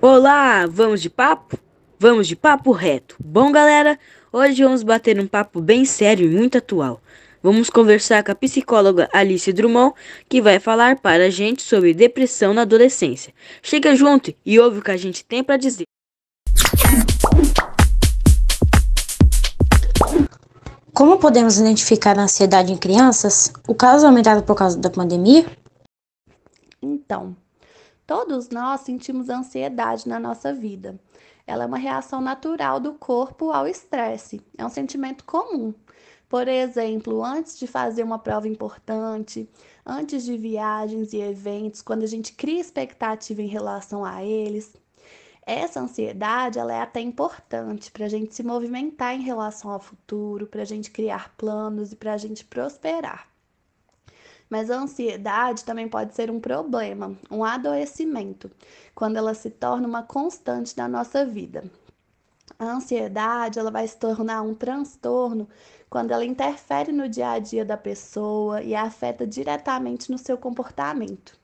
Olá, vamos de papo? Vamos de papo reto. Bom, galera, hoje vamos bater um papo bem sério e muito atual. Vamos conversar com a psicóloga Alice Drummond, que vai falar para a gente sobre depressão na adolescência. Chega junto e ouve o que a gente tem para dizer. Como podemos identificar a ansiedade em crianças? O caso aumentado por causa da pandemia? Então, todos nós sentimos ansiedade na nossa vida. Ela é uma reação natural do corpo ao estresse. É um sentimento comum. Por exemplo, antes de fazer uma prova importante, antes de viagens e eventos, quando a gente cria expectativa em relação a eles, essa ansiedade ela é até importante para a gente se movimentar em relação ao futuro, para a gente criar planos e para a gente prosperar. Mas a ansiedade também pode ser um problema, um adoecimento, quando ela se torna uma constante da nossa vida. A ansiedade ela vai se tornar um transtorno quando ela interfere no dia a dia da pessoa e afeta diretamente no seu comportamento.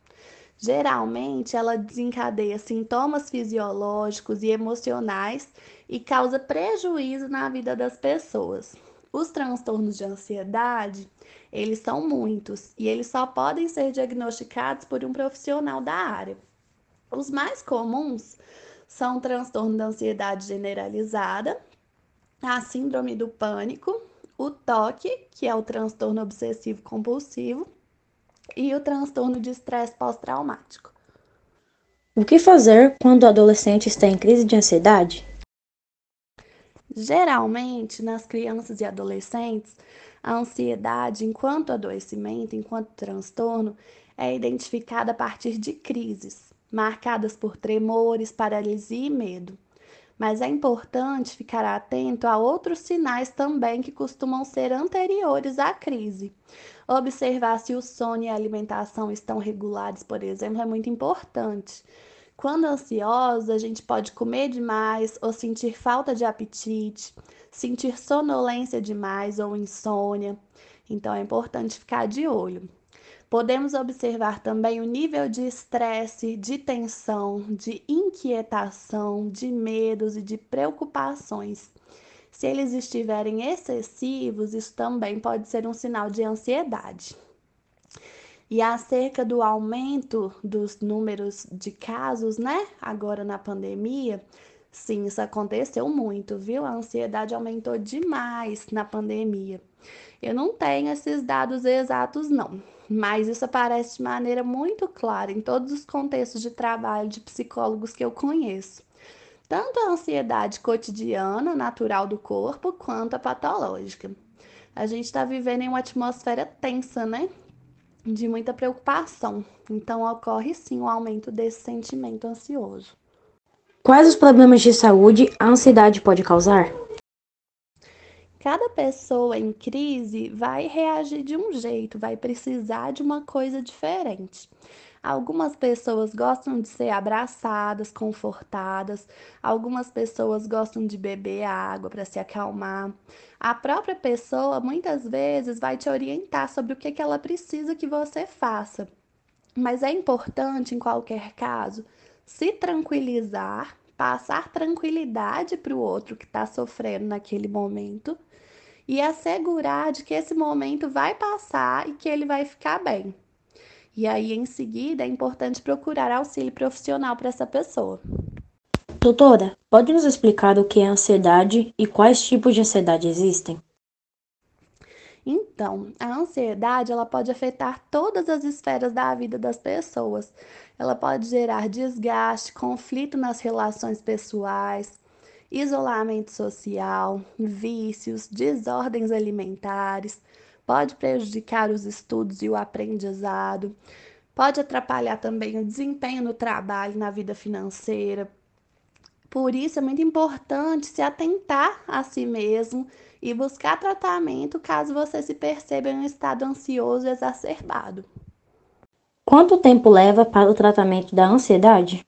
Geralmente, ela desencadeia sintomas fisiológicos e emocionais e causa prejuízo na vida das pessoas. Os transtornos de ansiedade, eles são muitos e eles só podem ser diagnosticados por um profissional da área. Os mais comuns são o transtorno da ansiedade generalizada, a síndrome do pânico, o toque, que é o transtorno obsessivo compulsivo, e o transtorno de estresse pós-traumático. O que fazer quando o adolescente está em crise de ansiedade? Geralmente, nas crianças e adolescentes, a ansiedade, enquanto adoecimento, enquanto transtorno, é identificada a partir de crises, marcadas por tremores, paralisia e medo. Mas é importante ficar atento a outros sinais também que costumam ser anteriores à crise. Observar se o sono e a alimentação estão regulares, por exemplo, é muito importante. Quando ansiosa, a gente pode comer demais ou sentir falta de apetite, sentir sonolência demais ou insônia. Então é importante ficar de olho. Podemos observar também o nível de estresse, de tensão, de inquietação, de medos e de preocupações. Se eles estiverem excessivos, isso também pode ser um sinal de ansiedade. E acerca do aumento dos números de casos, né? Agora na pandemia, sim, isso aconteceu muito, viu? A ansiedade aumentou demais na pandemia. Eu não tenho esses dados exatos, não, mas isso aparece de maneira muito clara em todos os contextos de trabalho de psicólogos que eu conheço. Tanto a ansiedade cotidiana, natural do corpo, quanto a patológica. A gente está vivendo em uma atmosfera tensa, né? De muita preocupação. Então, ocorre sim o um aumento desse sentimento ansioso. Quais os problemas de saúde a ansiedade pode causar? Cada pessoa em crise vai reagir de um jeito, vai precisar de uma coisa diferente. Algumas pessoas gostam de ser abraçadas, confortadas, algumas pessoas gostam de beber água para se acalmar. A própria pessoa muitas vezes vai te orientar sobre o que, que ela precisa que você faça. Mas é importante, em qualquer caso, se tranquilizar, passar tranquilidade para o outro que está sofrendo naquele momento e assegurar de que esse momento vai passar e que ele vai ficar bem. E aí, em seguida, é importante procurar auxílio profissional para essa pessoa. Doutora, pode nos explicar o que é ansiedade e quais tipos de ansiedade existem? Então, a ansiedade ela pode afetar todas as esferas da vida das pessoas. Ela pode gerar desgaste, conflito nas relações pessoais, isolamento social, vícios, desordens alimentares, pode prejudicar os estudos e o aprendizado, pode atrapalhar também o desempenho no trabalho, na vida financeira. Por isso é muito importante se atentar a si mesmo e buscar tratamento caso você se perceba em um estado ansioso exacerbado. Quanto tempo leva para o tratamento da ansiedade?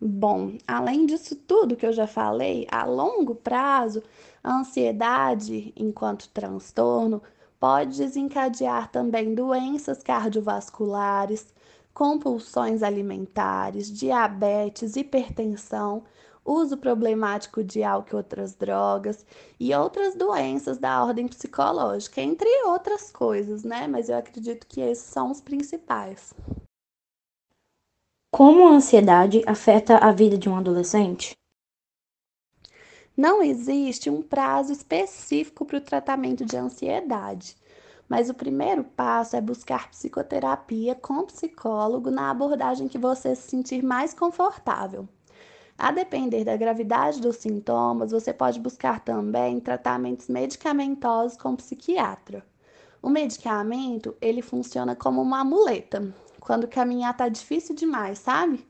Bom, além disso tudo que eu já falei, a longo prazo, a ansiedade, enquanto transtorno, pode desencadear também doenças cardiovasculares, compulsões alimentares, diabetes, hipertensão, uso problemático de álcool e outras drogas e outras doenças da ordem psicológica, entre outras coisas, né? Mas eu acredito que esses são os principais. Como a ansiedade afeta a vida de um adolescente? Não existe um prazo específico para o tratamento de ansiedade, mas o primeiro passo é buscar psicoterapia com psicólogo na abordagem que você se sentir mais confortável. A depender da gravidade dos sintomas, você pode buscar também tratamentos medicamentosos com psiquiatra. O medicamento, ele funciona como uma muleta. Quando caminhar tá difícil demais, sabe?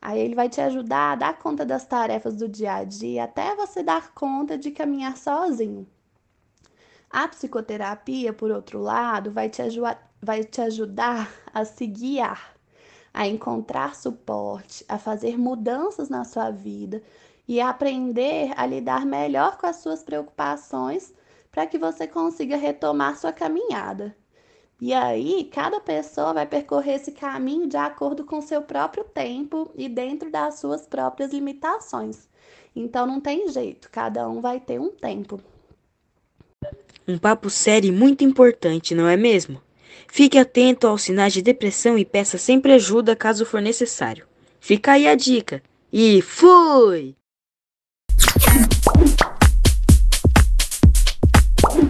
Aí ele vai te ajudar a dar conta das tarefas do dia a dia até você dar conta de caminhar sozinho. A psicoterapia, por outro lado, vai te, vai te ajudar a se guiar, a encontrar suporte, a fazer mudanças na sua vida e a aprender a lidar melhor com as suas preocupações para que você consiga retomar sua caminhada. E aí, cada pessoa vai percorrer esse caminho de acordo com seu próprio tempo e dentro das suas próprias limitações. Então não tem jeito, cada um vai ter um tempo. Um papo sério e muito importante, não é mesmo? Fique atento aos sinais de depressão e peça sempre ajuda caso for necessário. Fica aí a dica. E fui!